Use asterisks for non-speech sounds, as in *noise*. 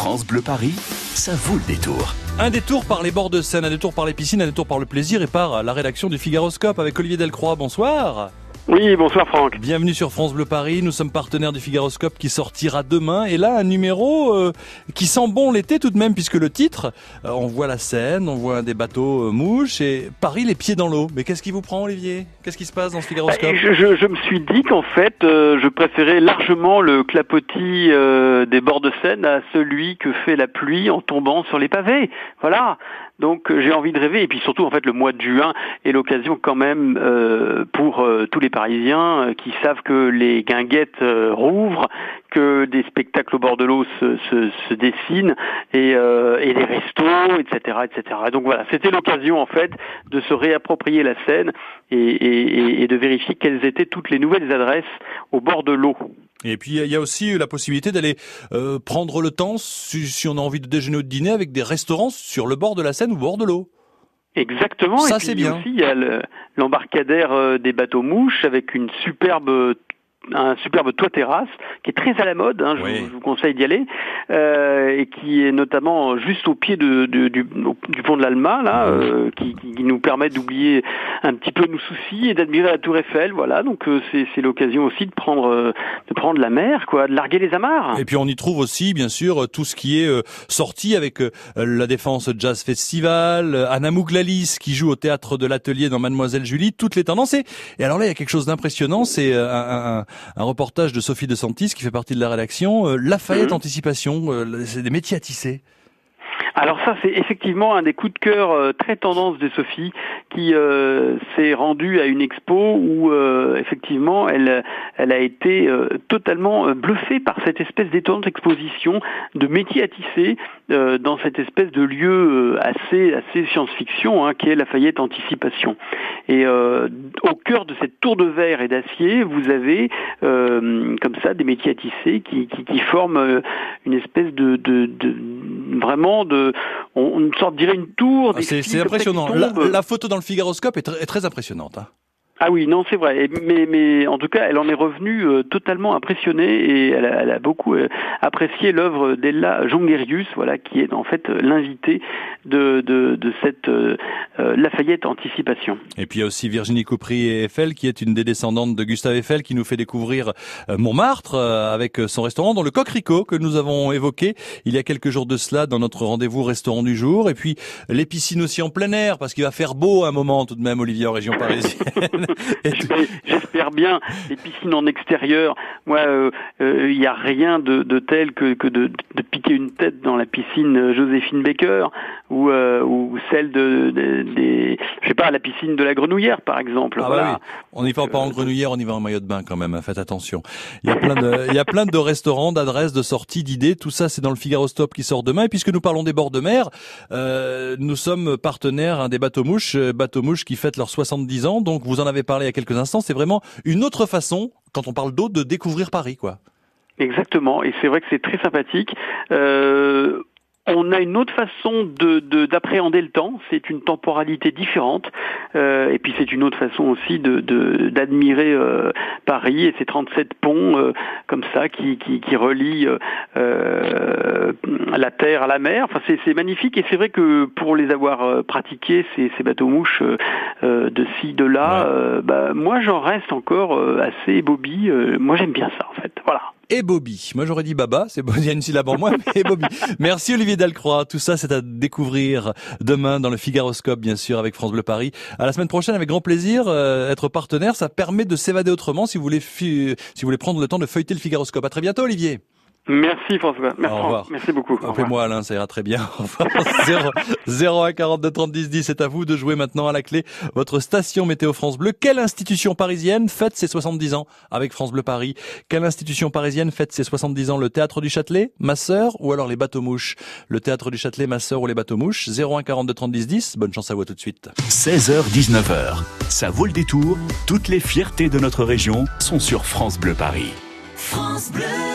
France Bleu Paris, ça vaut le détour. Un détour par les bords de Seine, un détour par les piscines, un détour par le plaisir et par la rédaction du Figaroscope avec Olivier Delcroix. Bonsoir. Oui, bonsoir Franck. Bienvenue sur France Bleu Paris. Nous sommes partenaires du Figaroscope qui sortira demain. Et là, un numéro euh, qui sent bon l'été tout de même, puisque le titre, euh, on voit la Seine, on voit des bateaux euh, mouches et Paris les pieds dans l'eau. Mais qu'est-ce qui vous prend, Olivier? Qu'est-ce qui se passe dans ce Figaroscope? Bah, je, je- je me suis dit qu'en fait, euh, je préférais largement le clapotis euh, des bords de Seine à celui que fait la pluie en tombant sur les pavés. Voilà. Donc euh, j'ai envie de rêver et puis surtout en fait le mois de juin est l'occasion quand même euh, pour euh, tous les Parisiens euh, qui savent que les guinguettes rouvrent, que des spectacles au bord de l'eau se, se, se dessinent et, et des restos, etc., etc. Donc voilà, c'était l'occasion en fait de se réapproprier la Seine et, et- et de vérifier quelles étaient toutes les nouvelles adresses au bord de l'eau. Et puis il y a aussi la possibilité d'aller euh, prendre le temps, si, si on a envie de déjeuner ou de dîner, avec des restaurants sur le bord de la Seine ou bord de l'eau. Exactement. Ça, et puis bien. aussi, il y a le- l'embarcadère euh, des bateaux mouches avec une superbe un superbe toit terrasse qui est très à la mode, hein, je, Oui. vous, je vous conseille d'y aller, euh, et qui est notamment juste au pied de, de- du, du pont de l'Alma, là, euh, qui, qui nous permet d'oublier un petit peu nos soucis et d'admirer la Tour Eiffel, voilà. Donc euh, c'est c'est l'occasion aussi de prendre euh, de prendre la mer, quoi, de larguer les amarres. Et puis on y trouve aussi, bien sûr, tout ce qui est euh, sorti avec euh, la Défense Jazz Festival, euh, Anna Mouglalis qui joue au théâtre de l'Atelier dans Mademoiselle Julie, toutes les tendances. Et, et alors là, il y a quelque chose d'impressionnant, c'est euh, un, un- un reportage de Sophie de Santis qui fait partie de la rédaction, euh, Lafayette Mhm. Anticipation, euh, c'est des métiers à tisser. Alors ça, c'est effectivement un des coups de cœur euh, très tendance de Sophie, qui euh, s'est rendue à une expo où euh, effectivement elle, elle a été euh, totalement euh, bluffée par cette espèce d'étonnante exposition de métiers à tisser euh, dans cette espèce de lieu euh, assez assez science-fiction hein, qui est Lafayette Anticipation. Et au cœur de cette tour de verre et d'acier, vous avez comme ça des métiers à tisser qui, qui, qui forment une espèce de, de, de vraiment de on, une sorte dirait une tour. Ah, C'est impressionnant. La, photo dans le Figaroscope est, tr- est très impressionnante. hein. Ah oui, non, c'est vrai. Mais, mais en tout cas, elle en est revenue euh, totalement impressionnée et elle a, elle a beaucoup euh, apprécié l'œuvre d'Ella Jongerius, voilà, qui est en fait euh, l'invitée de, de, de cette euh, Lafayette Anticipation. Et puis il y a aussi Virginie Coupry et Eiffel, qui est une des descendantes de Gustave Eiffel, qui nous fait découvrir Montmartre euh, avec son restaurant dans le Coquericot que nous avons évoqué il y a quelques jours de cela dans notre rendez-vous restaurant du jour. Et puis les piscines aussi en plein air, parce qu'il va faire beau à un moment tout de même, Olivier, en région parisienne. *laughs* *laughs* J'espère bien. Les piscines en extérieur, moi, euh, euh, il n'y a rien de, de tel que, que de, de piquer une tête dans la piscine euh, Joséphine Baker ou, euh, ou celle de, de- des, je sais pas, la piscine de la Grenouillère, par exemple. Ah voilà. bah oui. On n'y va pas en grenouillère, on y va en maillot de bain quand même. Faites attention. Il y a *laughs* plein de, il y a plein de restaurants, d'adresses, de sorties, d'idées. Tout ça, c'est dans le Figaro Stop qui sort demain. Et puisque nous parlons des bords de mer, euh, nous sommes partenaires hein, des bateaux mouches, euh, bateaux mouches qui fêtent leurs 70 ans. Donc, vous en avez parlé il quelques instants. C'est vraiment une autre façon, quand on parle d'eau, de découvrir Paris, quoi. Exactement, et c'est vrai que c'est très sympathique. Euh, on a une autre façon de de- d'appréhender le temps, c'est une temporalité différente, euh, et puis c'est une autre façon aussi de de- d'admirer euh, Paris et ses 37 ponts euh, comme ça qui qui, qui relient la terre à la mer. Enfin, c'est magnifique, et c'est vrai que pour les avoir pratiqués ces, ces bateaux mouches de ci de là, Ouais. euh, bah, moi j'en reste encore assez. Euh, moi j'aime bien ça en fait. Voilà. Et Bobby. Moi j'aurais dit Baba, c'est bon, *laughs* il y a une syllabe en moins, mais Bobby. Merci Olivier Dalcroix. Tout ça c'est à découvrir demain dans le Figaroscope, bien sûr, avec France Bleu Paris. À la semaine prochaine, avec grand plaisir. Euh, être partenaire, ça permet de s'évader autrement si vous voulez si vous voulez prendre le temps de feuilleter le Figaroscope. À très bientôt Olivier. Merci François. Merci, Au revoir. Merci beaucoup. Appelez-moi Alain, ça ira très bien. *laughs* Au revoir. 0, 0 1 42 30 10 10, c'est à vous de jouer maintenant à la clé votre station météo France Bleu. Quelle institution parisienne fête ses 70 ans avec France Bleu Paris? Quelle institution parisienne fête ses 70 ans? Le Théâtre du Châtelet, ma sœur ou alors les bateaux mouches? Le Théâtre du Châtelet, ma sœur ou les bateaux mouches? 0 1 42 30 10 10. Bonne chance à vous tout de suite. 16h, 19h. Ça vaut le détour. Toutes les fiertés de notre région sont sur France Bleu Paris. France Bleu.